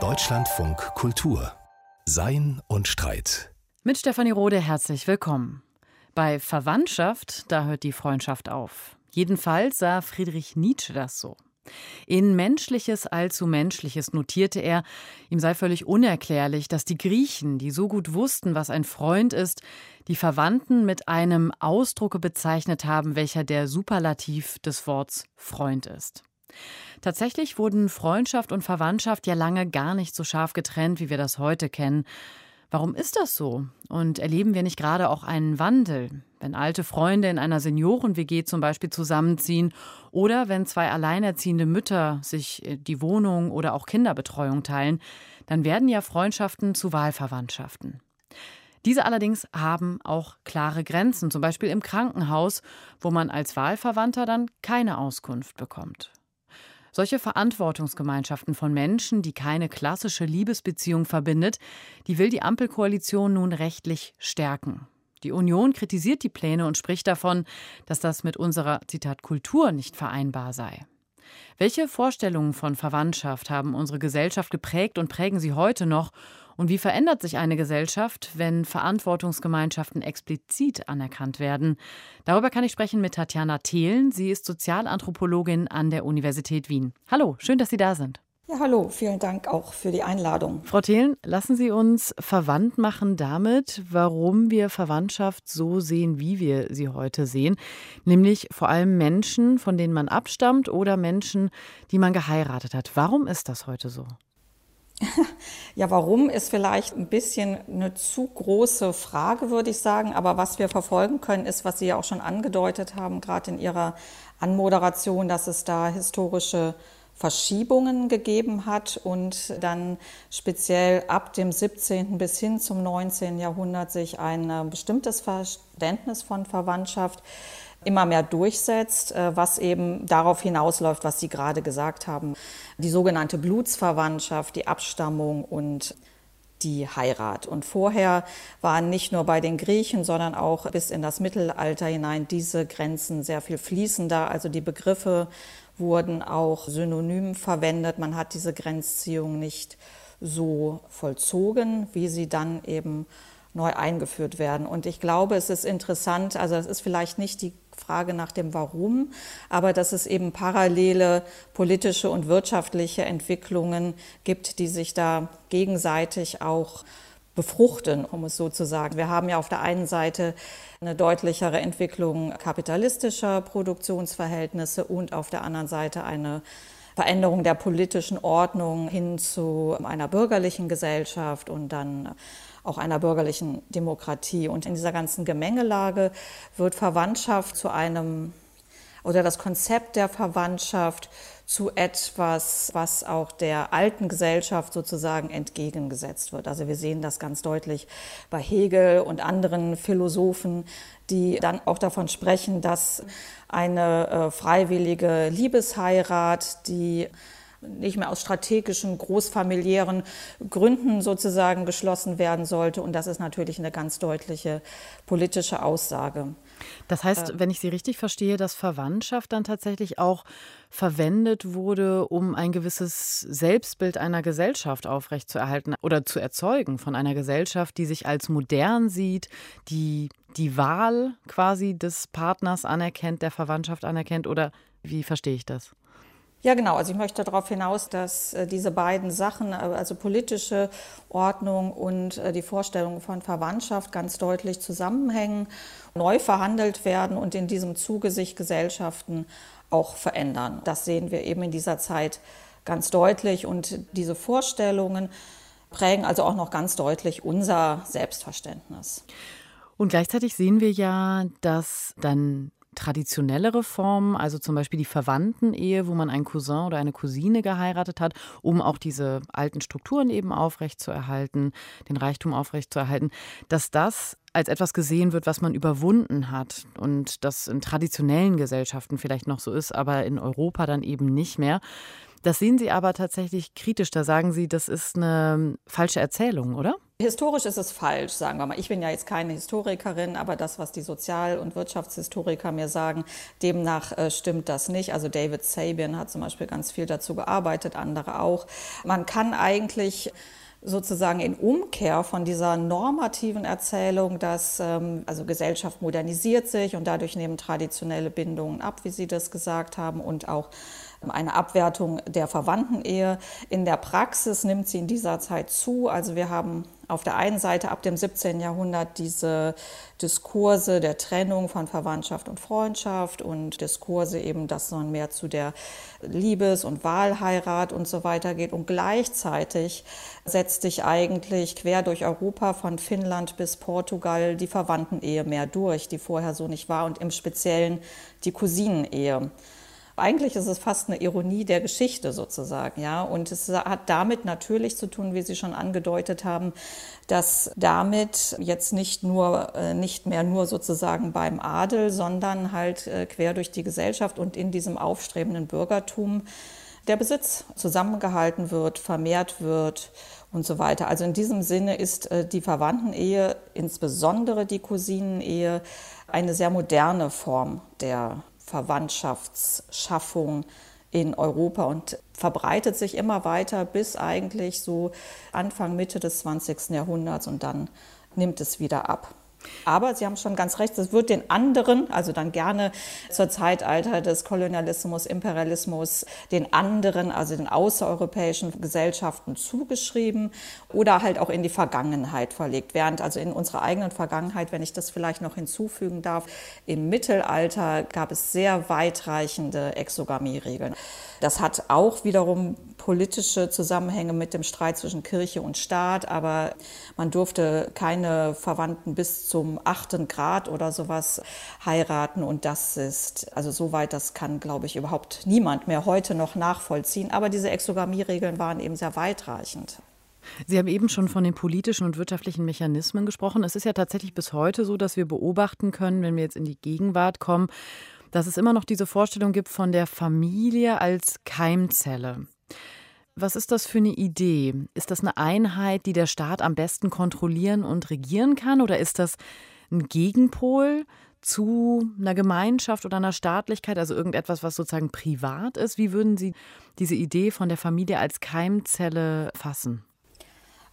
Deutschlandfunk Kultur Sein und Streit. Mit Stefanie Rode herzlich willkommen. Bei Verwandtschaft, da hört die Freundschaft auf. Jedenfalls sah Friedrich Nietzsche das so. In Menschliches allzu Menschliches notierte er, ihm sei völlig unerklärlich, dass die Griechen, die so gut wussten, was ein Freund ist, die Verwandten mit einem Ausdrucke bezeichnet haben, welcher der Superlativ des Worts Freund ist. Tatsächlich wurden Freundschaft und Verwandtschaft ja lange gar nicht so scharf getrennt, wie wir das heute kennen. Warum ist das so? Und erleben wir nicht gerade auch einen Wandel, wenn alte Freunde in einer Senioren-WG zum Beispiel zusammenziehen oder wenn zwei alleinerziehende Mütter sich äh, die Wohnung oder auch Kinderbetreuung teilen, dann werden ja Freundschaften zu Wahlverwandtschaften. Diese allerdings haben auch klare Grenzen, zum Beispiel im Krankenhaus, wo man als Wahlverwandter dann keine Auskunft bekommt. Solche Verantwortungsgemeinschaften von Menschen, die keine klassische Liebesbeziehung verbindet, die will die Ampelkoalition nun rechtlich stärken. Die Union kritisiert die Pläne und spricht davon, dass das mit unserer Zitat Kultur nicht vereinbar sei. Welche Vorstellungen von Verwandtschaft haben unsere Gesellschaft geprägt und prägen sie heute noch? Und wie verändert sich eine Gesellschaft, wenn Verantwortungsgemeinschaften explizit anerkannt werden? Darüber kann ich sprechen mit Tatjana Thelen. Sie ist Sozialanthropologin an der Universität Wien. Hallo, schön, dass Sie da sind. Ja, hallo, vielen Dank auch für die Einladung. Frau Thelen, lassen Sie uns verwandt machen damit, warum wir Verwandtschaft so sehen, wie wir sie heute sehen, nämlich vor allem Menschen, von denen man abstammt oder Menschen, die man geheiratet hat. Warum ist das heute so? Ja, warum ist vielleicht ein bisschen eine zu große Frage, würde ich sagen. Aber was wir verfolgen können, ist, was Sie ja auch schon angedeutet haben, gerade in Ihrer Anmoderation, dass es da historische Verschiebungen gegeben hat und dann speziell ab dem 17. bis hin zum 19. Jahrhundert sich ein bestimmtes Verständnis von Verwandtschaft immer mehr durchsetzt, äh, was eben darauf hinausläuft, was Sie gerade gesagt haben. Die sogenannte Blutsverwandtschaft, die Abstammung und die Heirat. Und vorher waren nicht nur bei den Griechen, sondern auch bis in das Mittelalter hinein diese Grenzen sehr viel fließender. Also die Begriffe wurden auch synonym verwendet. Man hat diese Grenzziehung nicht so vollzogen, wie sie dann eben neu eingeführt werden. Und ich glaube, es ist interessant, also es ist vielleicht nicht die Frage nach dem Warum, aber dass es eben parallele politische und wirtschaftliche Entwicklungen gibt, die sich da gegenseitig auch befruchten, um es so zu sagen. Wir haben ja auf der einen Seite eine deutlichere Entwicklung kapitalistischer Produktionsverhältnisse und auf der anderen Seite eine Veränderung der politischen Ordnung hin zu einer bürgerlichen Gesellschaft und dann auch einer bürgerlichen Demokratie. Und in dieser ganzen Gemengelage wird Verwandtschaft zu einem oder das Konzept der Verwandtschaft zu etwas, was auch der alten Gesellschaft sozusagen entgegengesetzt wird. Also wir sehen das ganz deutlich bei Hegel und anderen Philosophen, die dann auch davon sprechen, dass eine äh, freiwillige Liebesheirat, die nicht mehr aus strategischen, großfamiliären Gründen sozusagen geschlossen werden sollte. Und das ist natürlich eine ganz deutliche politische Aussage. Das heißt, äh, wenn ich Sie richtig verstehe, dass Verwandtschaft dann tatsächlich auch verwendet wurde, um ein gewisses Selbstbild einer Gesellschaft aufrechtzuerhalten oder zu erzeugen von einer Gesellschaft, die sich als modern sieht, die die Wahl quasi des Partners anerkennt, der Verwandtschaft anerkennt oder wie verstehe ich das? Ja, genau. Also ich möchte darauf hinaus, dass äh, diese beiden Sachen, äh, also politische Ordnung und äh, die Vorstellung von Verwandtschaft ganz deutlich zusammenhängen, neu verhandelt werden und in diesem Zuge sich Gesellschaften auch verändern. Das sehen wir eben in dieser Zeit ganz deutlich und diese Vorstellungen prägen also auch noch ganz deutlich unser Selbstverständnis. Und gleichzeitig sehen wir ja, dass dann traditionellere Formen, also zum Beispiel die Verwandtenehe, wo man einen Cousin oder eine Cousine geheiratet hat, um auch diese alten Strukturen eben aufrechtzuerhalten, den Reichtum aufrechtzuerhalten, dass das als etwas gesehen wird, was man überwunden hat und das in traditionellen Gesellschaften vielleicht noch so ist, aber in Europa dann eben nicht mehr. Das sehen Sie aber tatsächlich kritisch. Da sagen Sie, das ist eine falsche Erzählung, oder? Historisch ist es falsch, sagen wir mal. Ich bin ja jetzt keine Historikerin, aber das, was die Sozial- und Wirtschaftshistoriker mir sagen, demnach äh, stimmt das nicht. Also David Sabian hat zum Beispiel ganz viel dazu gearbeitet, andere auch. Man kann eigentlich sozusagen in Umkehr von dieser normativen Erzählung, dass ähm, also Gesellschaft modernisiert sich und dadurch nehmen traditionelle Bindungen ab, wie Sie das gesagt haben, und auch eine Abwertung der Verwandtenehe. In der Praxis nimmt sie in dieser Zeit zu. Also wir haben auf der einen Seite ab dem 17. Jahrhundert diese Diskurse der Trennung von Verwandtschaft und Freundschaft und Diskurse eben, dass man mehr zu der Liebes- und Wahlheirat und so weiter geht. Und gleichzeitig setzt sich eigentlich quer durch Europa von Finnland bis Portugal die Verwandtenehe mehr durch, die vorher so nicht war und im Speziellen die Cousinenehe. Eigentlich ist es fast eine Ironie der Geschichte sozusagen, ja. Und es hat damit natürlich zu tun, wie Sie schon angedeutet haben, dass damit jetzt nicht nur, äh, nicht mehr nur sozusagen beim Adel, sondern halt äh, quer durch die Gesellschaft und in diesem aufstrebenden Bürgertum der Besitz zusammengehalten wird, vermehrt wird und so weiter. Also in diesem Sinne ist äh, die Verwandtenehe, insbesondere die Cousinenehe, eine sehr moderne Form der Verwandtschaftsschaffung in Europa und verbreitet sich immer weiter bis eigentlich so Anfang, Mitte des 20. Jahrhunderts und dann nimmt es wieder ab. Aber Sie haben schon ganz recht, es wird den anderen, also dann gerne zur Zeitalter des Kolonialismus, Imperialismus, den anderen, also den außereuropäischen Gesellschaften zugeschrieben oder halt auch in die Vergangenheit verlegt. Während also in unserer eigenen Vergangenheit, wenn ich das vielleicht noch hinzufügen darf, im Mittelalter gab es sehr weitreichende Exogamie-Regeln. Das hat auch wiederum politische Zusammenhänge mit dem Streit zwischen Kirche und Staat, aber man durfte keine Verwandten bis zum achten Grad oder sowas heiraten und das ist, also soweit, das kann, glaube ich, überhaupt niemand mehr heute noch nachvollziehen. Aber diese Exogamie-Regeln waren eben sehr weitreichend. Sie haben eben schon von den politischen und wirtschaftlichen Mechanismen gesprochen. Es ist ja tatsächlich bis heute so, dass wir beobachten können, wenn wir jetzt in die Gegenwart kommen, dass es immer noch diese Vorstellung gibt von der Familie als Keimzelle. Was ist das für eine Idee? Ist das eine Einheit, die der Staat am besten kontrollieren und regieren kann? Oder ist das ein Gegenpol zu einer Gemeinschaft oder einer Staatlichkeit, also irgendetwas, was sozusagen privat ist? Wie würden Sie diese Idee von der Familie als Keimzelle fassen?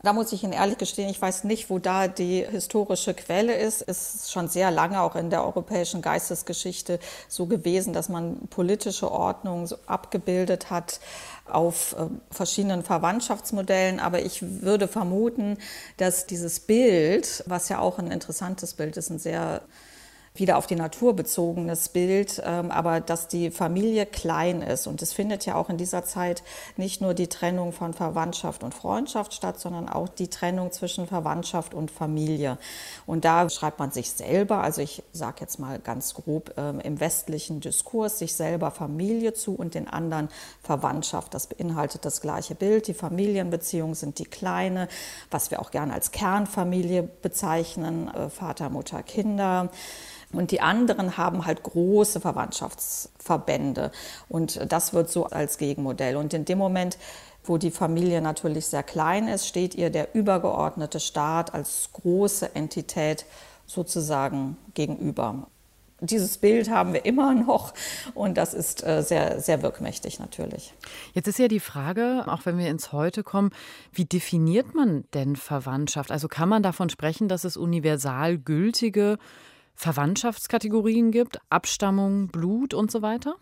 Da muss ich Ihnen ehrlich gestehen, ich weiß nicht, wo da die historische Quelle ist. Es ist schon sehr lange auch in der europäischen Geistesgeschichte so gewesen, dass man politische Ordnung so abgebildet hat auf äh, verschiedenen Verwandtschaftsmodellen. Aber ich würde vermuten, dass dieses Bild, was ja auch ein interessantes Bild ist, ein sehr wieder auf die Natur bezogenes Bild, ähm, aber dass die Familie klein ist. Und es findet ja auch in dieser Zeit nicht nur die Trennung von Verwandtschaft und Freundschaft statt, sondern auch die Trennung zwischen Verwandtschaft und Familie. Und da schreibt man sich selber, also ich sage jetzt mal ganz grob ähm, im westlichen Diskurs, sich selber Familie zu und den anderen Verwandtschaft. Das beinhaltet das gleiche Bild. Die Familienbeziehungen sind die kleine, was wir auch gerne als Kernfamilie bezeichnen, äh, Vater, Mutter, Kinder. Und die anderen haben halt große Verwandtschaftsverbände. Und das wird so als Gegenmodell. Und in dem Moment, wo die Familie natürlich sehr klein ist, steht ihr der übergeordnete Staat als große Entität sozusagen gegenüber. Dieses Bild haben wir immer noch und das ist äh, sehr, sehr wirkmächtig natürlich. Jetzt ist ja die Frage, auch wenn wir ins Heute kommen, wie definiert man denn Verwandtschaft? Also kann man davon sprechen, dass es universal gültige Verwandtschaftskategorien gibt, Abstammung, Blut und so weiter?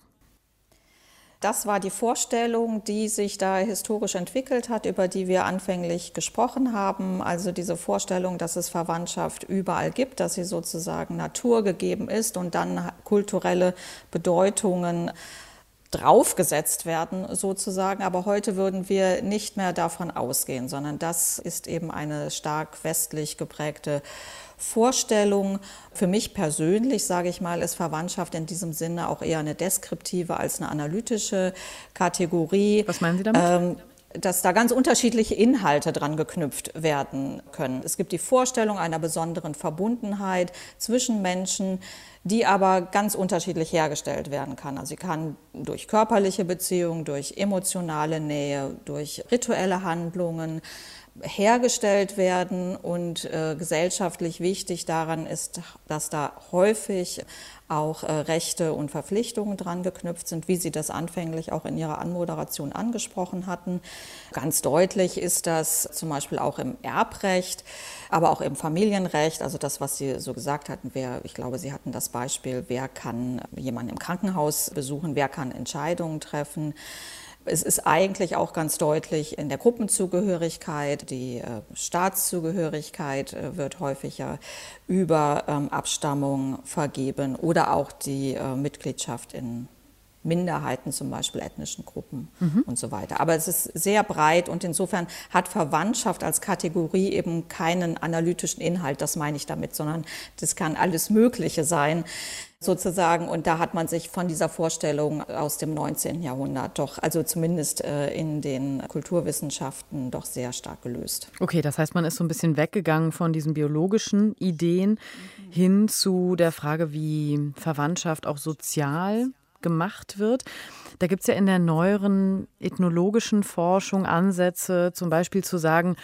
Das war die Vorstellung, die sich da historisch entwickelt hat, über die wir anfänglich gesprochen haben. Also diese Vorstellung, dass es Verwandtschaft überall gibt, dass sie sozusagen naturgegeben ist und dann kulturelle Bedeutungen draufgesetzt werden sozusagen. Aber heute würden wir nicht mehr davon ausgehen, sondern das ist eben eine stark westlich geprägte Vorstellung. Für mich persönlich, sage ich mal, ist Verwandtschaft in diesem Sinne auch eher eine deskriptive als eine analytische Kategorie. Was meinen Sie damit? Ähm, dass da ganz unterschiedliche Inhalte dran geknüpft werden können. Es gibt die Vorstellung einer besonderen Verbundenheit zwischen Menschen, die aber ganz unterschiedlich hergestellt werden kann. Also sie kann durch körperliche Beziehungen, durch emotionale Nähe, durch rituelle Handlungen, hergestellt werden und äh, gesellschaftlich wichtig daran ist, dass da häufig auch äh, Rechte und Verpflichtungen dran geknüpft sind, wie Sie das anfänglich auch in Ihrer Anmoderation angesprochen hatten. Ganz deutlich ist das zum Beispiel auch im Erbrecht, aber auch im Familienrecht. Also das, was Sie so gesagt hatten, wer, ich glaube, Sie hatten das Beispiel, wer kann jemanden im Krankenhaus besuchen, wer kann Entscheidungen treffen. Es ist eigentlich auch ganz deutlich in der Gruppenzugehörigkeit, die äh, Staatszugehörigkeit äh, wird häufiger über ähm, Abstammung vergeben oder auch die äh, Mitgliedschaft in Minderheiten, zum Beispiel ethnischen Gruppen mhm. und so weiter. Aber es ist sehr breit und insofern hat Verwandtschaft als Kategorie eben keinen analytischen Inhalt, das meine ich damit, sondern das kann alles Mögliche sein sozusagen. Und da hat man sich von dieser Vorstellung aus dem 19. Jahrhundert doch, also zumindest äh, in den Kulturwissenschaften, doch sehr stark gelöst. Okay, das heißt, man ist so ein bisschen weggegangen von diesen biologischen Ideen hin zu der Frage, wie Verwandtschaft auch sozial gemacht wird. Da gibt es ja in der neueren ethnologischen Forschung Ansätze, zum Beispiel zu sagen,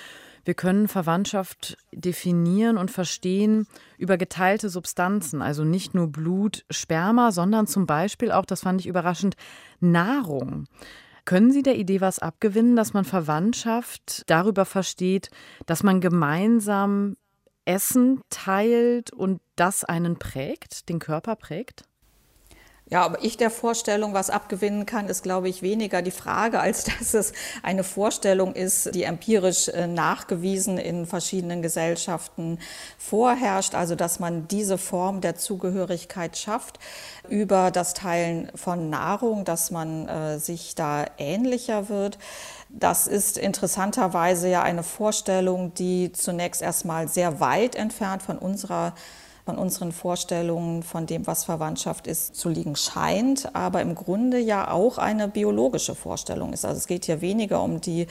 wir können Verwandtschaft definieren und verstehen über geteilte Substanzen, also nicht nur Blut, Sperma, sondern zum Beispiel auch, das fand ich überraschend, Nahrung. Können Sie der Idee was abgewinnen, dass man Verwandtschaft darüber versteht, dass man gemeinsam Essen teilt und das einen prägt, den Körper prägt? Ja, aber ich der Vorstellung, was abgewinnen kann, ist, glaube ich, weniger die Frage, als dass es eine Vorstellung ist, die empirisch äh, nachgewiesen in verschiedenen Gesellschaften vorherrscht. Also, dass man diese Form der Zugehörigkeit schafft über das Teilen von Nahrung, dass man äh, sich da ähnlicher wird. Das ist interessanterweise ja eine Vorstellung, die zunächst erstmal sehr weit entfernt von unserer von unseren Vorstellungen von dem, was Verwandtschaft ist, zu liegen scheint, aber im Grunde ja auch eine biologische Vorstellung ist. Also es geht hier weniger um, die,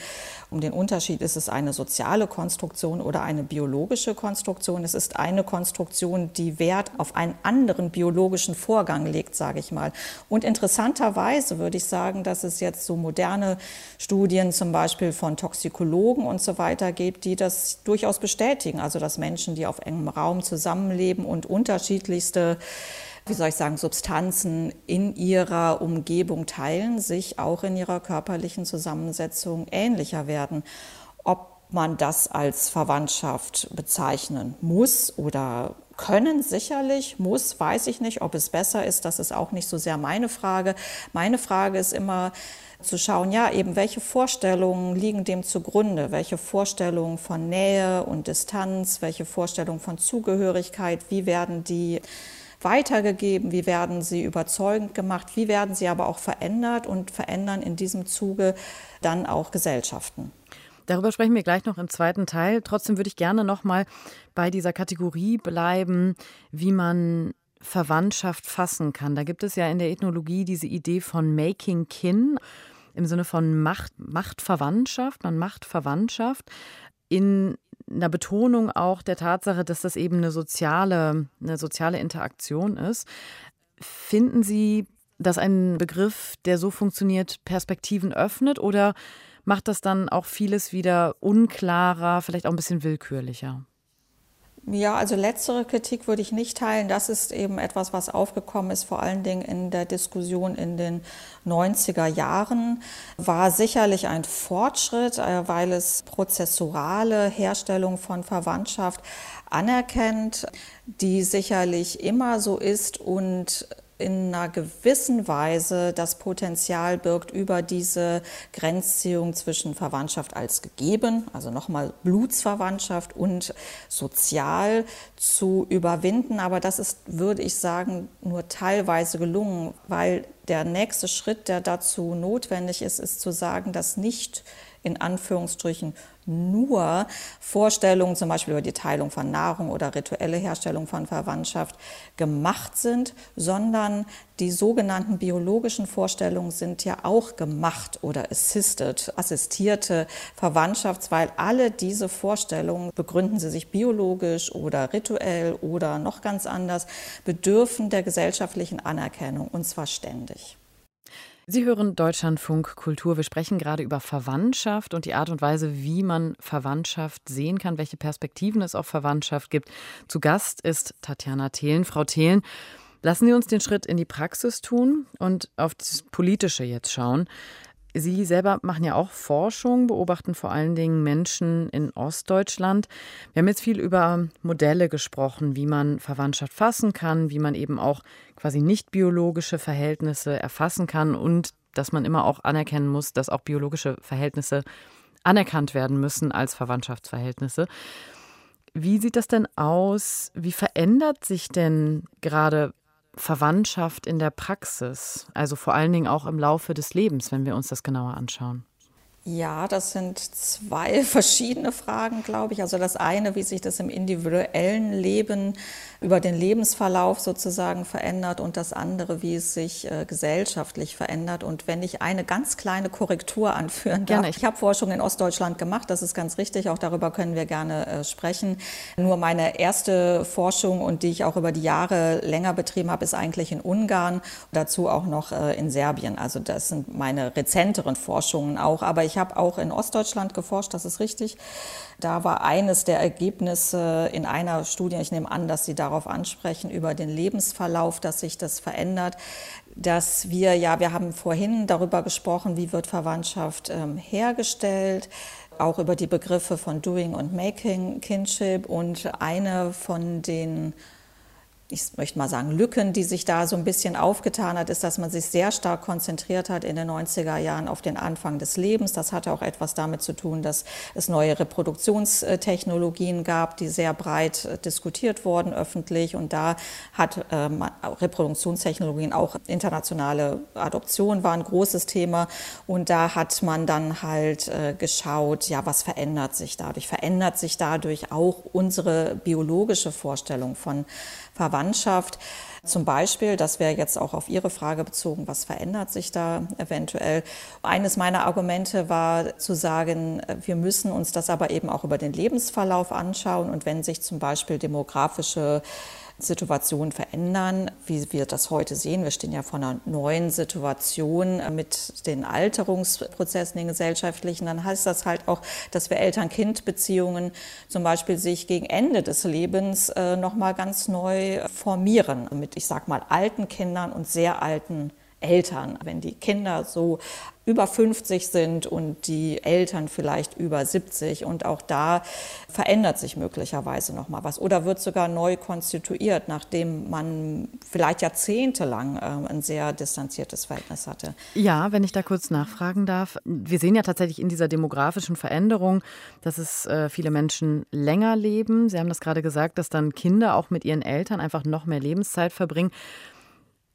um den Unterschied, ist es eine soziale Konstruktion oder eine biologische Konstruktion. Es ist eine Konstruktion, die Wert auf einen anderen biologischen Vorgang legt, sage ich mal. Und interessanterweise würde ich sagen, dass es jetzt so moderne Studien zum Beispiel von Toxikologen und so weiter gibt, die das durchaus bestätigen. Also dass Menschen, die auf engem Raum zusammenleben, Leben und unterschiedlichste wie soll ich sagen, Substanzen in ihrer Umgebung teilen, sich auch in ihrer körperlichen Zusammensetzung ähnlicher werden. Ob man das als Verwandtschaft bezeichnen muss oder können sicherlich, muss, weiß ich nicht. Ob es besser ist, das ist auch nicht so sehr meine Frage. Meine Frage ist immer, zu schauen, ja, eben welche Vorstellungen liegen dem zugrunde, welche Vorstellungen von Nähe und Distanz, welche Vorstellungen von Zugehörigkeit, wie werden die weitergegeben, wie werden sie überzeugend gemacht, wie werden sie aber auch verändert und verändern in diesem Zuge dann auch Gesellschaften. Darüber sprechen wir gleich noch im zweiten Teil. Trotzdem würde ich gerne noch mal bei dieser Kategorie bleiben, wie man Verwandtschaft fassen kann. Da gibt es ja in der Ethnologie diese Idee von Making Kin im Sinne von Macht, Machtverwandtschaft, man macht Verwandtschaft in einer Betonung auch der Tatsache, dass das eben eine soziale, eine soziale Interaktion ist. Finden Sie, dass ein Begriff, der so funktioniert, Perspektiven öffnet oder macht das dann auch vieles wieder unklarer, vielleicht auch ein bisschen willkürlicher? Ja, also letztere Kritik würde ich nicht teilen. Das ist eben etwas, was aufgekommen ist, vor allen Dingen in der Diskussion in den 90er Jahren. War sicherlich ein Fortschritt, äh, weil es prozessuale Herstellung von Verwandtschaft anerkennt, die sicherlich immer so ist und in einer gewissen Weise das Potenzial birgt, über diese Grenzziehung zwischen Verwandtschaft als gegeben, also nochmal Blutsverwandtschaft und sozial zu überwinden. Aber das ist, würde ich sagen, nur teilweise gelungen, weil der nächste Schritt, der dazu notwendig ist, ist zu sagen, dass nicht in Anführungsstrichen nur Vorstellungen, zum Beispiel über die Teilung von Nahrung oder rituelle Herstellung von Verwandtschaft, gemacht sind, sondern die sogenannten biologischen Vorstellungen sind ja auch gemacht oder assisted, assistierte Verwandtschaft, weil alle diese Vorstellungen begründen sie sich biologisch oder rituell oder noch ganz anders, bedürfen der gesellschaftlichen Anerkennung und zwar ständig. Sie hören Deutschlandfunk Kultur. Wir sprechen gerade über Verwandtschaft und die Art und Weise, wie man Verwandtschaft sehen kann, welche Perspektiven es auf Verwandtschaft gibt. Zu Gast ist Tatjana Thelen. Frau Thelen, lassen Sie uns den Schritt in die Praxis tun und auf das Politische jetzt schauen. Sie selber machen ja auch Forschung, beobachten vor allen Dingen Menschen in Ostdeutschland. Wir haben jetzt viel über Modelle gesprochen, wie man Verwandtschaft fassen kann, wie man eben auch quasi nicht biologische Verhältnisse erfassen kann und dass man immer auch anerkennen muss, dass auch biologische Verhältnisse anerkannt werden müssen als Verwandtschaftsverhältnisse. Wie sieht das denn aus? Wie verändert sich denn gerade Verwandtschaft in der Praxis, also vor allen Dingen auch im Laufe des Lebens, wenn wir uns das genauer anschauen? Ja, das sind zwei verschiedene Fragen, glaube ich. Also das eine, wie sich das im individuellen Leben über den Lebensverlauf sozusagen verändert und das andere, wie es sich äh, gesellschaftlich verändert. Und wenn ich eine ganz kleine Korrektur anführen darf. Gerne. Ich habe Forschung in Ostdeutschland gemacht, das ist ganz richtig, auch darüber können wir gerne äh, sprechen. Nur meine erste Forschung und die ich auch über die Jahre länger betrieben habe, ist eigentlich in Ungarn, dazu auch noch äh, in Serbien. Also das sind meine rezenteren Forschungen auch. Aber ich habe auch in Ostdeutschland geforscht, das ist richtig. Da war eines der Ergebnisse in einer Studie, ich nehme an, dass Sie darauf ansprechen, über den Lebensverlauf, dass sich das verändert, dass wir, ja, wir haben vorhin darüber gesprochen, wie wird Verwandtschaft ähm, hergestellt, auch über die Begriffe von Doing und Making Kinship und eine von den ich möchte mal sagen, Lücken, die sich da so ein bisschen aufgetan hat, ist, dass man sich sehr stark konzentriert hat in den 90er Jahren auf den Anfang des Lebens. Das hatte auch etwas damit zu tun, dass es neue Reproduktionstechnologien gab, die sehr breit äh, diskutiert wurden öffentlich. Und da hat ähm, Reproduktionstechnologien, auch internationale Adoption war ein großes Thema. Und da hat man dann halt äh, geschaut, ja, was verändert sich dadurch? Verändert sich dadurch auch unsere biologische Vorstellung von Verwandtschaft. Zum Beispiel, das wäre jetzt auch auf Ihre Frage bezogen, was verändert sich da eventuell? Eines meiner Argumente war zu sagen, wir müssen uns das aber eben auch über den Lebensverlauf anschauen und wenn sich zum Beispiel demografische Situationen verändern, wie wir das heute sehen. Wir stehen ja vor einer neuen Situation mit den Alterungsprozessen, den gesellschaftlichen. Dann heißt das halt auch, dass wir Eltern-Kind-Beziehungen zum Beispiel sich gegen Ende des Lebens äh, nochmal ganz neu formieren. Mit, ich sag mal, alten Kindern und sehr alten Eltern. Wenn die Kinder so über 50 sind und die Eltern vielleicht über 70 und auch da verändert sich möglicherweise noch mal was oder wird sogar neu konstituiert, nachdem man vielleicht jahrzehntelang äh, ein sehr distanziertes Verhältnis hatte. Ja, wenn ich da kurz nachfragen darf, wir sehen ja tatsächlich in dieser demografischen Veränderung, dass es äh, viele Menschen länger leben. Sie haben das gerade gesagt, dass dann Kinder auch mit ihren Eltern einfach noch mehr Lebenszeit verbringen.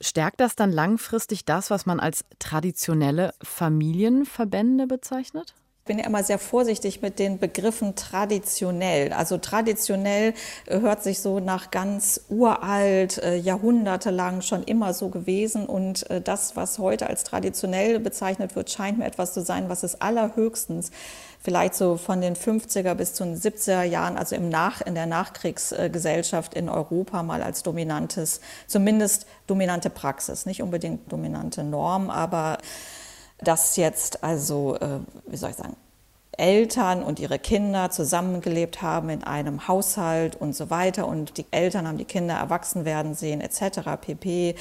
Stärkt das dann langfristig das, was man als traditionelle Familienverbände bezeichnet? Ich bin ja immer sehr vorsichtig mit den Begriffen traditionell. Also traditionell äh, hört sich so nach ganz uralt, äh, jahrhundertelang schon immer so gewesen. Und äh, das, was heute als traditionell bezeichnet wird, scheint mir etwas zu sein, was es allerhöchstens vielleicht so von den 50er bis zu den 70er Jahren, also im Nach, in der Nachkriegsgesellschaft in Europa mal als dominantes, zumindest dominante Praxis, nicht unbedingt dominante Norm, aber das jetzt also, äh, wie soll ich sagen, Eltern und ihre Kinder zusammengelebt haben in einem Haushalt und so weiter und die Eltern haben die Kinder erwachsen werden sehen etc. pp.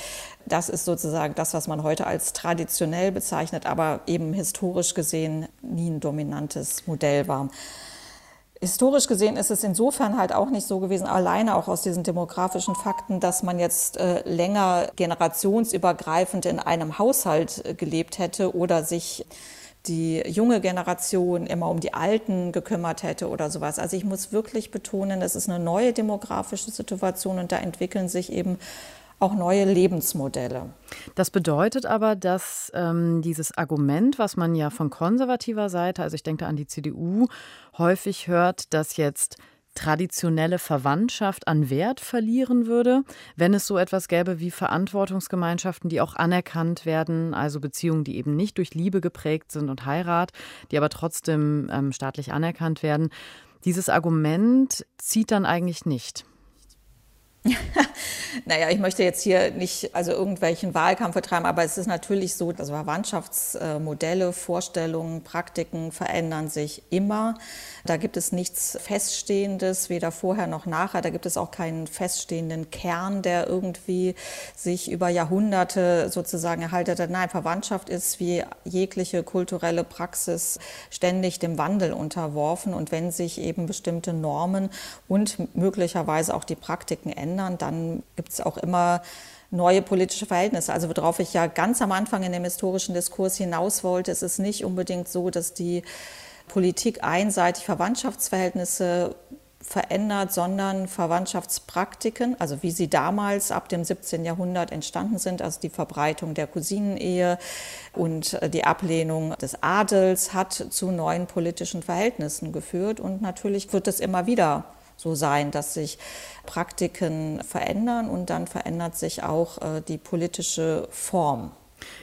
Das ist sozusagen das, was man heute als traditionell bezeichnet, aber eben historisch gesehen nie ein dominantes Modell war. Historisch gesehen ist es insofern halt auch nicht so gewesen, alleine auch aus diesen demografischen Fakten, dass man jetzt äh, länger generationsübergreifend in einem Haushalt äh, gelebt hätte oder sich die junge Generation immer um die Alten gekümmert hätte oder sowas. Also ich muss wirklich betonen, es ist eine neue demografische Situation und da entwickeln sich eben auch neue Lebensmodelle. Das bedeutet aber, dass ähm, dieses Argument, was man ja von konservativer Seite, also ich denke an die CDU, häufig hört, dass jetzt traditionelle Verwandtschaft an Wert verlieren würde, wenn es so etwas gäbe wie Verantwortungsgemeinschaften, die auch anerkannt werden, also Beziehungen, die eben nicht durch Liebe geprägt sind und Heirat, die aber trotzdem ähm, staatlich anerkannt werden. Dieses Argument zieht dann eigentlich nicht. naja, ich möchte jetzt hier nicht also irgendwelchen Wahlkampf vertreiben, aber es ist natürlich so, dass Verwandtschaftsmodelle, Vorstellungen, Praktiken verändern sich immer. Da gibt es nichts Feststehendes, weder vorher noch nachher. Da gibt es auch keinen feststehenden Kern, der irgendwie sich über Jahrhunderte sozusagen erhalten hat. Nein, Verwandtschaft ist wie jegliche kulturelle Praxis ständig dem Wandel unterworfen. Und wenn sich eben bestimmte Normen und möglicherweise auch die Praktiken ändern, dann gibt es auch immer neue politische Verhältnisse. Also worauf ich ja ganz am Anfang in dem historischen Diskurs hinaus wollte, ist es nicht unbedingt so, dass die Politik einseitig Verwandtschaftsverhältnisse verändert, sondern Verwandtschaftspraktiken, also wie sie damals ab dem 17. Jahrhundert entstanden sind, also die Verbreitung der Cousinenehe und die Ablehnung des Adels hat zu neuen politischen Verhältnissen geführt. Und natürlich wird es immer wieder so sein, dass sich Praktiken verändern und dann verändert sich auch äh, die politische Form.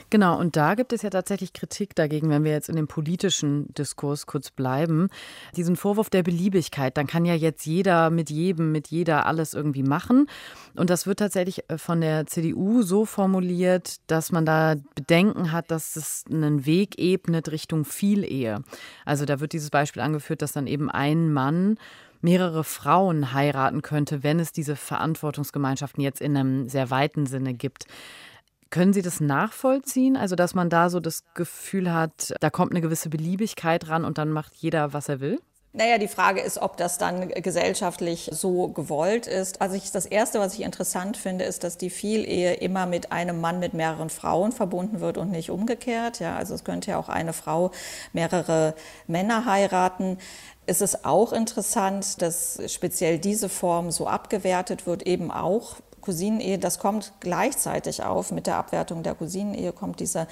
Genau, und da gibt es ja tatsächlich Kritik dagegen, wenn wir jetzt in dem politischen Diskurs kurz bleiben. Diesen Vorwurf der Beliebigkeit, dann kann ja jetzt jeder mit jedem, mit jeder alles irgendwie machen. Und das wird tatsächlich äh, von der CDU so formuliert, dass man da Bedenken hat, dass es einen Weg ebnet Richtung Vielehe. Also da wird dieses Beispiel angeführt, dass dann eben ein Mann mehrere Frauen heiraten könnte, wenn es diese Verantwortungsgemeinschaften jetzt in einem sehr weiten Sinne gibt. Können Sie das nachvollziehen? Also, dass man da so das Gefühl hat, da kommt eine gewisse Beliebigkeit ran und dann macht jeder, was er will? Naja, die Frage ist, ob das dann gesellschaftlich so gewollt ist. Also ich, das Erste, was ich interessant finde, ist, dass die Vielehe immer mit einem Mann mit mehreren Frauen verbunden wird und nicht umgekehrt. Ja, also es könnte ja auch eine Frau mehrere Männer heiraten. Es ist auch interessant, dass speziell diese Form so abgewertet wird, eben auch Cousinenehe, das kommt gleichzeitig auf. Mit der Abwertung der Cousinenehe kommt diese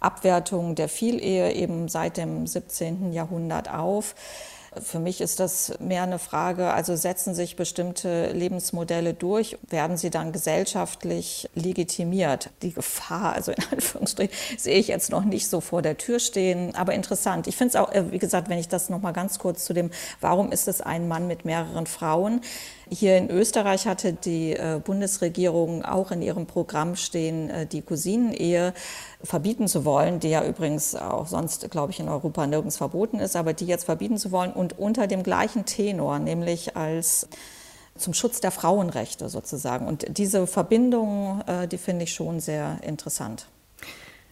Abwertung der Vielehe eben seit dem 17. Jahrhundert auf. Für mich ist das mehr eine Frage, also setzen sich bestimmte Lebensmodelle durch, werden sie dann gesellschaftlich legitimiert? Die Gefahr, also in Anführungsstrichen, sehe ich jetzt noch nicht so vor der Tür stehen, aber interessant. Ich finde es auch, äh, wie gesagt, wenn ich das noch mal ganz kurz zu dem, warum ist es ein Mann mit mehreren Frauen? Hier in Österreich hatte die äh, Bundesregierung auch in ihrem Programm stehen, äh, die Cousinenehe verbieten zu wollen, die ja übrigens auch sonst, glaube ich, in Europa nirgends verboten ist, aber die jetzt verbieten zu wollen und unter dem gleichen Tenor, nämlich als zum Schutz der Frauenrechte sozusagen. Und diese Verbindung, äh, die finde ich schon sehr interessant.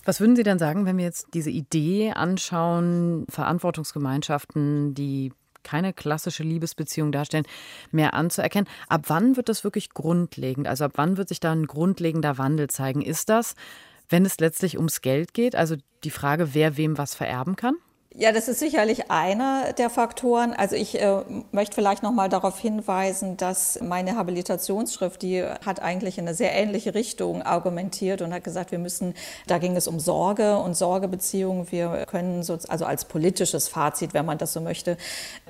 Was würden Sie denn sagen, wenn wir jetzt diese Idee anschauen, Verantwortungsgemeinschaften, die keine klassische Liebesbeziehung darstellen, mehr anzuerkennen. Ab wann wird das wirklich grundlegend? Also ab wann wird sich da ein grundlegender Wandel zeigen? Ist das, wenn es letztlich ums Geld geht, also die Frage, wer wem was vererben kann? Ja, das ist sicherlich einer der Faktoren. Also ich äh, möchte vielleicht noch mal darauf hinweisen, dass meine Habilitationsschrift, die hat eigentlich in eine sehr ähnliche Richtung argumentiert und hat gesagt, wir müssen, da ging es um Sorge und Sorgebeziehungen. Wir können so, also als politisches Fazit, wenn man das so möchte,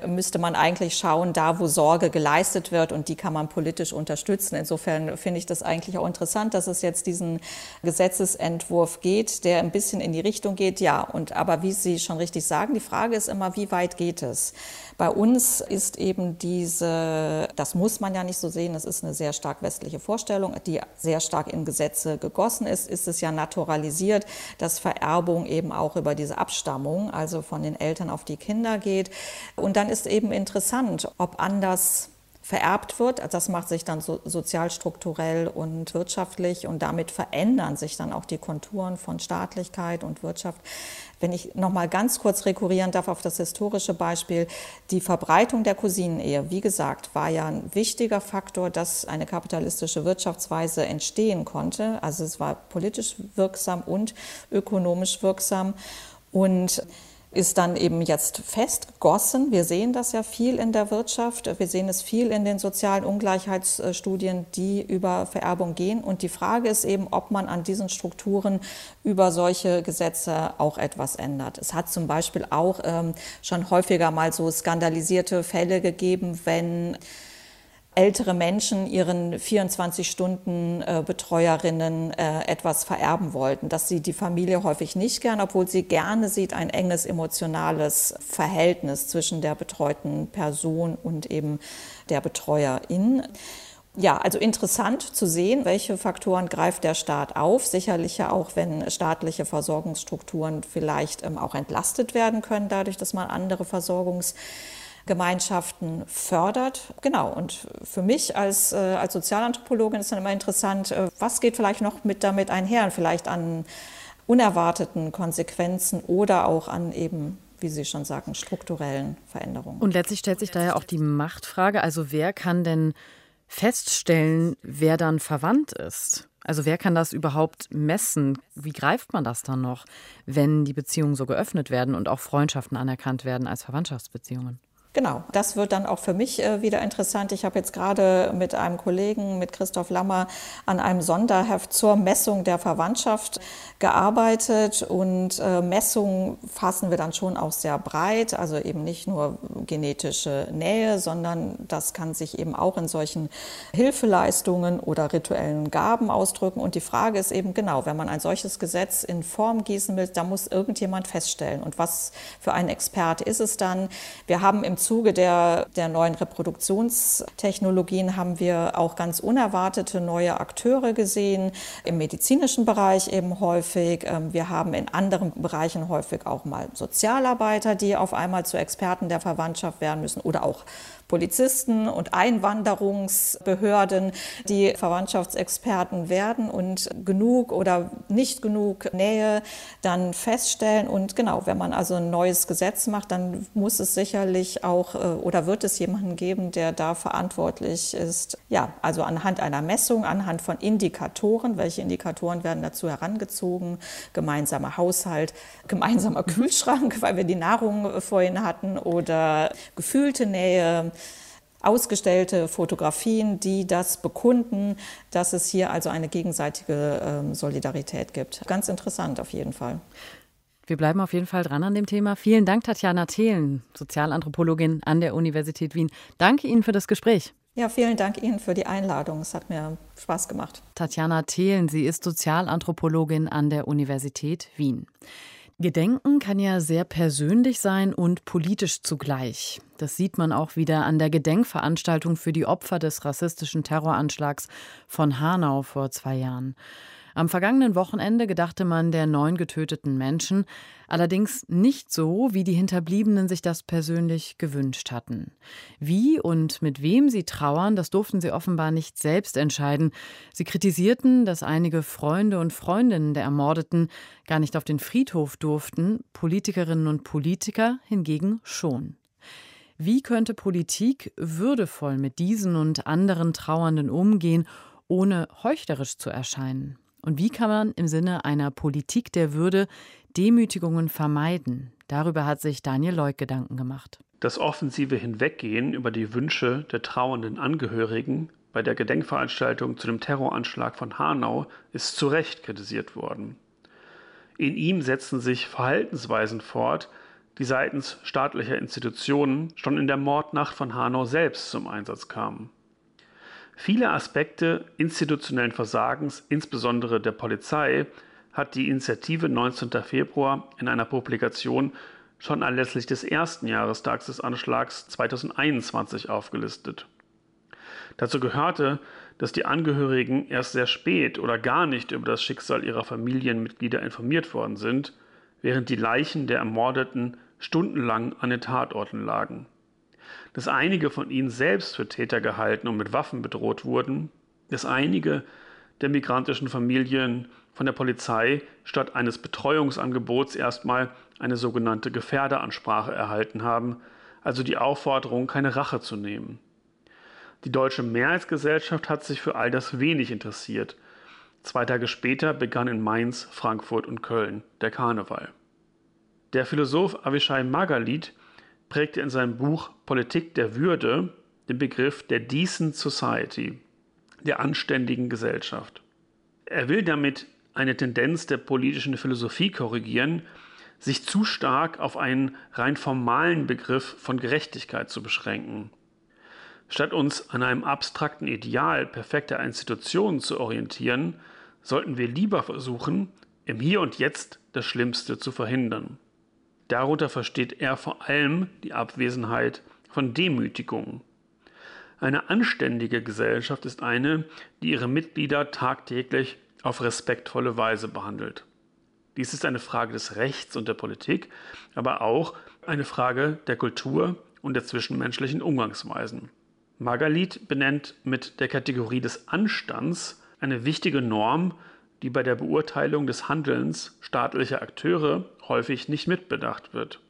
müsste man eigentlich schauen, da wo Sorge geleistet wird und die kann man politisch unterstützen. Insofern finde ich das eigentlich auch interessant, dass es jetzt diesen Gesetzesentwurf geht, der ein bisschen in die Richtung geht. Ja, und aber wie Sie schon richtig sagen, sagen. Die Frage ist immer, wie weit geht es? Bei uns ist eben diese, das muss man ja nicht so sehen, das ist eine sehr stark westliche Vorstellung, die sehr stark in Gesetze gegossen ist, ist es ja naturalisiert, dass Vererbung eben auch über diese Abstammung, also von den Eltern auf die Kinder geht. Und dann ist eben interessant, ob anders vererbt wird. Das macht sich dann so sozialstrukturell und wirtschaftlich und damit verändern sich dann auch die Konturen von Staatlichkeit und Wirtschaft. Wenn ich noch mal ganz kurz rekurrieren darf auf das historische Beispiel, die Verbreitung der Cousinenehe, wie gesagt, war ja ein wichtiger Faktor, dass eine kapitalistische Wirtschaftsweise entstehen konnte. Also es war politisch wirksam und ökonomisch wirksam und ist dann eben jetzt festgegossen. Wir sehen das ja viel in der Wirtschaft. Wir sehen es viel in den sozialen Ungleichheitsstudien, die über Vererbung gehen. Und die Frage ist eben, ob man an diesen Strukturen über solche Gesetze auch etwas ändert. Es hat zum Beispiel auch ähm, schon häufiger mal so skandalisierte Fälle gegeben, wenn ältere Menschen ihren 24-Stunden-Betreuerinnen äh, äh, etwas vererben wollten, dass sie die Familie häufig nicht gern, obwohl sie gerne sieht ein enges emotionales Verhältnis zwischen der betreuten Person und eben der Betreuerin. Ja, also interessant zu sehen, welche Faktoren greift der Staat auf. Sicherlich ja auch, wenn staatliche Versorgungsstrukturen vielleicht ähm, auch entlastet werden können, dadurch, dass man andere Versorgungsgemeinschaften fördert. Genau, und für mich als, äh, als Sozialanthropologin ist dann immer interessant, äh, was geht vielleicht noch mit damit einher vielleicht an unerwarteten Konsequenzen oder auch an eben wie Sie schon sagen, strukturellen Veränderungen. Und letztlich stellt sich da ja auch die Machtfrage, also wer kann denn feststellen, wer dann verwandt ist? Also wer kann das überhaupt messen? Wie greift man das dann noch, wenn die Beziehungen so geöffnet werden und auch Freundschaften anerkannt werden als Verwandtschaftsbeziehungen? Genau, das wird dann auch für mich äh, wieder interessant. Ich habe jetzt gerade mit einem Kollegen, mit Christoph Lammer, an einem Sonderheft zur Messung der Verwandtschaft gearbeitet. Und äh, Messungen fassen wir dann schon auch sehr breit, also eben nicht nur genetische Nähe, sondern das kann sich eben auch in solchen Hilfeleistungen oder rituellen Gaben ausdrücken. Und die Frage ist eben genau, wenn man ein solches Gesetz in Form gießen will, da muss irgendjemand feststellen. Und was für ein Experte ist es dann? Wir haben im Zuge der, der neuen Reproduktionstechnologien haben wir auch ganz unerwartete neue Akteure gesehen, im medizinischen Bereich eben häufig. Ähm, wir haben in anderen Bereichen häufig auch mal Sozialarbeiter, die auf einmal zu Experten der Verwandtschaft werden müssen oder auch Polizisten und Einwanderungsbehörden, die Verwandtschaftsexperten werden und genug oder nicht genug Nähe dann feststellen. Und genau, wenn man also ein neues Gesetz macht, dann muss es sicherlich auch äh, oder wird es jemanden geben, der da verantwortlich ist. Ja, also anhand einer Messung, anhand von Indikatoren. Welche Indikatoren werden dazu herangezogen? Gemeinsamer Haushalt, gemeinsamer Kühlschrank, weil wir die Nahrung vorhin hatten oder gefühlte Nähe ausgestellte Fotografien, die das bekunden, dass es hier also eine gegenseitige ähm, Solidarität gibt. Ganz interessant auf jeden Fall. Wir bleiben auf jeden Fall dran an dem Thema. Vielen Dank, Tatjana Thelen, Sozialanthropologin an der Universität Wien. Danke Ihnen für das Gespräch. Ja, vielen Dank Ihnen für die Einladung. Es hat mir Spaß gemacht. Tatjana Thelen, sie ist Sozialanthropologin an der Universität Wien. Gedenken kann ja sehr persönlich sein und politisch zugleich. Das sieht man auch wieder an der Gedenkveranstaltung für die Opfer des rassistischen Terroranschlags von Hanau vor zwei Jahren. Am vergangenen Wochenende gedachte man der neun getöteten Menschen, allerdings nicht so, wie die Hinterbliebenen sich das persönlich gewünscht hatten. Wie und mit wem sie trauern, das durften sie offenbar nicht selbst entscheiden. Sie kritisierten, dass einige Freunde und Freundinnen der Ermordeten gar nicht auf den Friedhof durften, Politikerinnen und Politiker hingegen schon. Wie könnte Politik würdevoll mit diesen und anderen Trauernden umgehen, ohne heuchlerisch zu erscheinen? Und wie kann man im Sinne einer Politik der Würde Demütigungen vermeiden? Darüber hat sich Daniel Leuk Gedanken gemacht. Das offensive Hinweggehen über die Wünsche der trauernden Angehörigen bei der Gedenkveranstaltung zu dem Terroranschlag von Hanau ist zu Recht kritisiert worden. In ihm setzen sich Verhaltensweisen fort, die seitens staatlicher Institutionen schon in der Mordnacht von Hanau selbst zum Einsatz kamen. Viele Aspekte institutionellen Versagens, insbesondere der Polizei, hat die Initiative 19. Februar in einer Publikation schon anlässlich des ersten Jahrestags des Anschlags 2021 aufgelistet. Dazu gehörte, dass die Angehörigen erst sehr spät oder gar nicht über das Schicksal ihrer Familienmitglieder informiert worden sind, während die Leichen der Ermordeten stundenlang an den Tatorten lagen dass einige von ihnen selbst für Täter gehalten und mit Waffen bedroht wurden, dass einige der migrantischen Familien von der Polizei statt eines Betreuungsangebots erstmal eine sogenannte Gefährderansprache erhalten haben, also die Aufforderung, keine Rache zu nehmen. Die deutsche Mehrheitsgesellschaft hat sich für all das wenig interessiert. Zwei Tage später begann in Mainz, Frankfurt und Köln der Karneval. Der Philosoph Avishai Magalit prägte in seinem Buch Politik der Würde den Begriff der Decent Society, der anständigen Gesellschaft. Er will damit eine Tendenz der politischen Philosophie korrigieren, sich zu stark auf einen rein formalen Begriff von Gerechtigkeit zu beschränken. Statt uns an einem abstrakten Ideal perfekter Institutionen zu orientieren, sollten wir lieber versuchen, im Hier und Jetzt das Schlimmste zu verhindern. Darunter versteht er vor allem die Abwesenheit von Demütigung. Eine anständige Gesellschaft ist eine, die ihre Mitglieder tagtäglich auf respektvolle Weise behandelt. Dies ist eine Frage des Rechts und der Politik, aber auch eine Frage der Kultur und der zwischenmenschlichen Umgangsweisen. Margalit benennt mit der Kategorie des Anstands eine wichtige Norm, die bei der Beurteilung des Handelns staatlicher Akteure häufig nicht mitbedacht wird.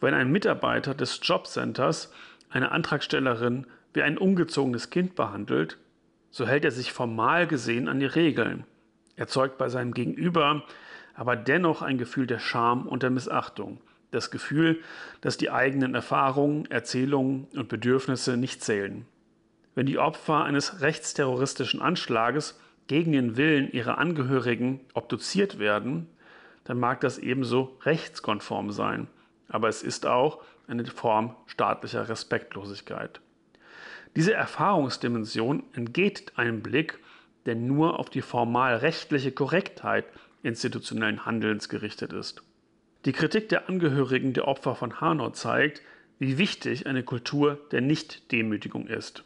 Wenn ein Mitarbeiter des Jobcenters eine Antragstellerin wie ein ungezogenes Kind behandelt, so hält er sich formal gesehen an die Regeln, erzeugt bei seinem Gegenüber aber dennoch ein Gefühl der Scham und der Missachtung, das Gefühl, dass die eigenen Erfahrungen, Erzählungen und Bedürfnisse nicht zählen. Wenn die Opfer eines rechtsterroristischen Anschlages gegen den Willen ihrer Angehörigen obduziert werden, dann mag das ebenso rechtskonform sein, aber es ist auch eine Form staatlicher Respektlosigkeit. Diese Erfahrungsdimension entgeht einem Blick, der nur auf die formal rechtliche Korrektheit institutionellen Handelns gerichtet ist. Die Kritik der Angehörigen der Opfer von Hanau zeigt, wie wichtig eine Kultur der Nichtdemütigung ist.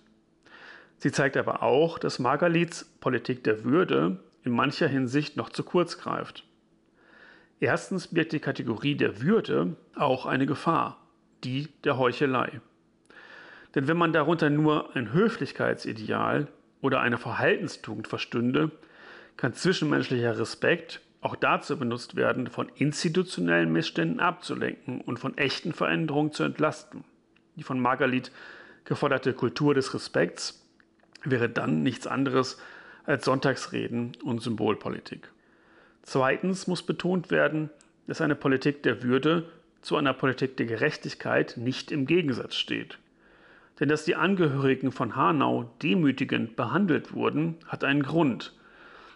Sie zeigt aber auch, dass Margalits Politik der Würde in mancher Hinsicht noch zu kurz greift. Erstens birgt die Kategorie der Würde auch eine Gefahr, die der Heuchelei. Denn wenn man darunter nur ein Höflichkeitsideal oder eine Verhaltenstugend verstünde, kann zwischenmenschlicher Respekt auch dazu benutzt werden, von institutionellen Missständen abzulenken und von echten Veränderungen zu entlasten. Die von Margalit geforderte Kultur des Respekts wäre dann nichts anderes als Sonntagsreden und Symbolpolitik. Zweitens muss betont werden, dass eine Politik der Würde zu einer Politik der Gerechtigkeit nicht im Gegensatz steht. Denn dass die Angehörigen von Hanau demütigend behandelt wurden, hat einen Grund,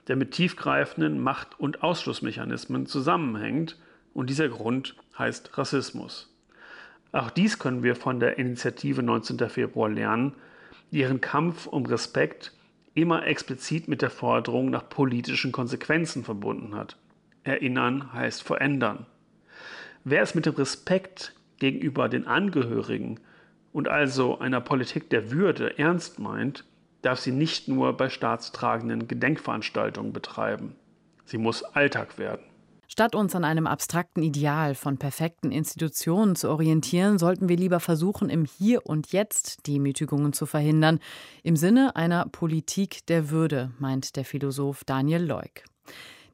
der mit tiefgreifenden Macht- und Ausschlussmechanismen zusammenhängt, und dieser Grund heißt Rassismus. Auch dies können wir von der Initiative 19. Februar lernen, die ihren Kampf um Respekt immer explizit mit der Forderung nach politischen Konsequenzen verbunden hat. Erinnern heißt verändern. Wer es mit dem Respekt gegenüber den Angehörigen und also einer Politik der Würde ernst meint, darf sie nicht nur bei staatstragenden Gedenkveranstaltungen betreiben. Sie muss Alltag werden. Statt uns an einem abstrakten Ideal von perfekten Institutionen zu orientieren, sollten wir lieber versuchen, im Hier und Jetzt Demütigungen zu verhindern, im Sinne einer Politik der Würde, meint der Philosoph Daniel Leuk.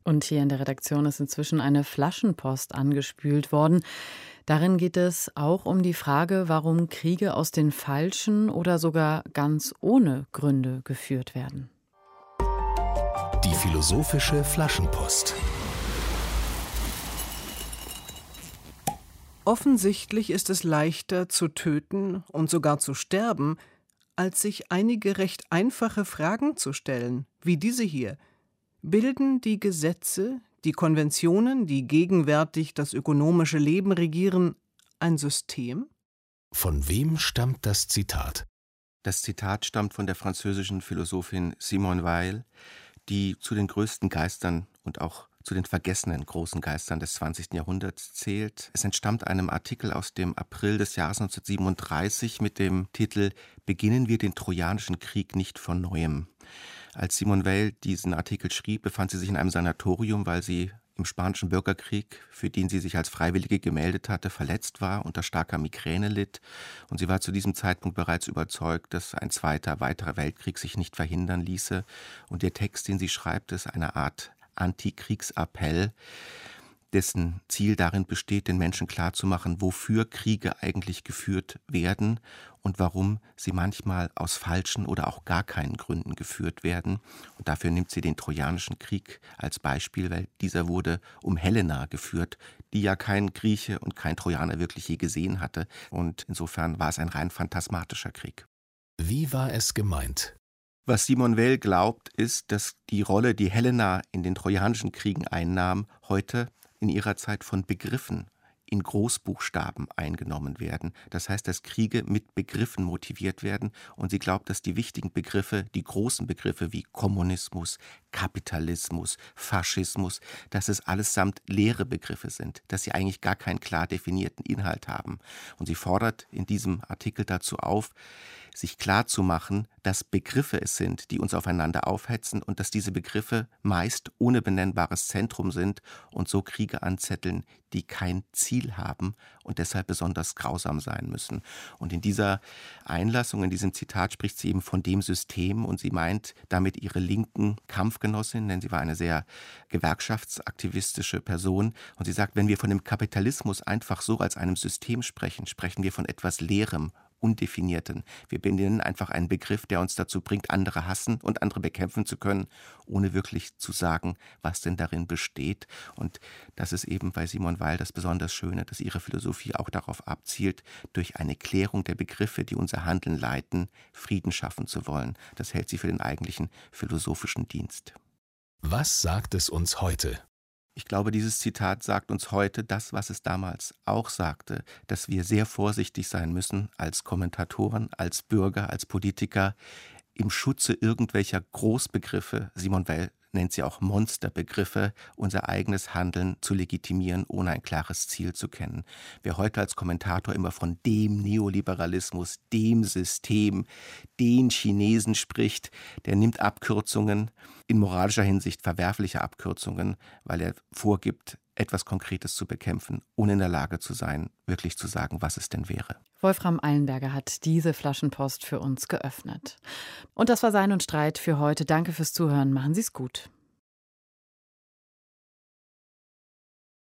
Und hier in der Redaktion ist inzwischen eine Flaschenpost angespült worden. Darin geht es auch um die Frage, warum Kriege aus den falschen oder sogar ganz ohne Gründe geführt werden. Die philosophische Flaschenpost. Offensichtlich ist es leichter zu töten und sogar zu sterben, als sich einige recht einfache Fragen zu stellen, wie diese hier. Bilden die Gesetze, die Konventionen, die gegenwärtig das ökonomische Leben regieren, ein System? Von wem stammt das Zitat? Das Zitat stammt von der französischen Philosophin Simone Weil, die zu den größten Geistern und auch zu den vergessenen großen Geistern des 20. Jahrhunderts zählt. Es entstammt einem Artikel aus dem April des Jahres 1937 mit dem Titel Beginnen wir den Trojanischen Krieg nicht von neuem. Als Simone Weil diesen Artikel schrieb, befand sie sich in einem Sanatorium, weil sie im Spanischen Bürgerkrieg, für den sie sich als Freiwillige gemeldet hatte, verletzt war, unter starker Migräne litt. Und sie war zu diesem Zeitpunkt bereits überzeugt, dass ein zweiter, weiterer Weltkrieg sich nicht verhindern ließe. Und der Text, den sie schreibt, ist eine Art Antikriegsappell dessen Ziel darin besteht, den Menschen klarzumachen, wofür Kriege eigentlich geführt werden und warum sie manchmal aus falschen oder auch gar keinen Gründen geführt werden. Und dafür nimmt sie den Trojanischen Krieg als Beispiel, weil dieser wurde um Helena geführt, die ja kein Grieche und kein Trojaner wirklich je gesehen hatte. Und insofern war es ein rein phantasmatischer Krieg. Wie war es gemeint? Was Simon Weil glaubt, ist, dass die Rolle, die Helena in den Trojanischen Kriegen einnahm, heute in ihrer Zeit von Begriffen in Großbuchstaben eingenommen werden. Das heißt, dass Kriege mit Begriffen motiviert werden und sie glaubt, dass die wichtigen Begriffe, die großen Begriffe wie Kommunismus, Kapitalismus, Faschismus, dass es allesamt leere Begriffe sind, dass sie eigentlich gar keinen klar definierten Inhalt haben. Und sie fordert in diesem Artikel dazu auf, sich klar zu machen, dass Begriffe es sind, die uns aufeinander aufhetzen und dass diese Begriffe meist ohne benennbares Zentrum sind und so Kriege anzetteln, die kein Ziel haben und deshalb besonders grausam sein müssen. Und in dieser Einlassung, in diesem Zitat spricht sie eben von dem System und sie meint damit ihre linken Kampfgenossin, denn sie war eine sehr gewerkschaftsaktivistische Person und sie sagt, wenn wir von dem Kapitalismus einfach so als einem System sprechen, sprechen wir von etwas Leerem Undefinierten. Wir benennen einfach einen Begriff, der uns dazu bringt, andere hassen und andere bekämpfen zu können, ohne wirklich zu sagen, was denn darin besteht. Und das ist eben bei Simon Weil das besonders Schöne, dass ihre Philosophie auch darauf abzielt, durch eine Klärung der Begriffe, die unser Handeln leiten, Frieden schaffen zu wollen. Das hält sie für den eigentlichen philosophischen Dienst. Was sagt es uns heute? Ich glaube, dieses Zitat sagt uns heute das, was es damals auch sagte, dass wir sehr vorsichtig sein müssen als Kommentatoren, als Bürger, als Politiker im Schutze irgendwelcher Großbegriffe. Simon Weil nennt sie auch Monsterbegriffe, unser eigenes Handeln zu legitimieren, ohne ein klares Ziel zu kennen. Wer heute als Kommentator immer von dem Neoliberalismus, dem System, den Chinesen spricht, der nimmt Abkürzungen, in moralischer Hinsicht verwerfliche Abkürzungen, weil er vorgibt, etwas Konkretes zu bekämpfen, ohne in der Lage zu sein, wirklich zu sagen, was es denn wäre. Wolfram Eilenberger hat diese Flaschenpost für uns geöffnet. Und das war Sein und Streit für heute. Danke fürs Zuhören. Machen Sie es gut.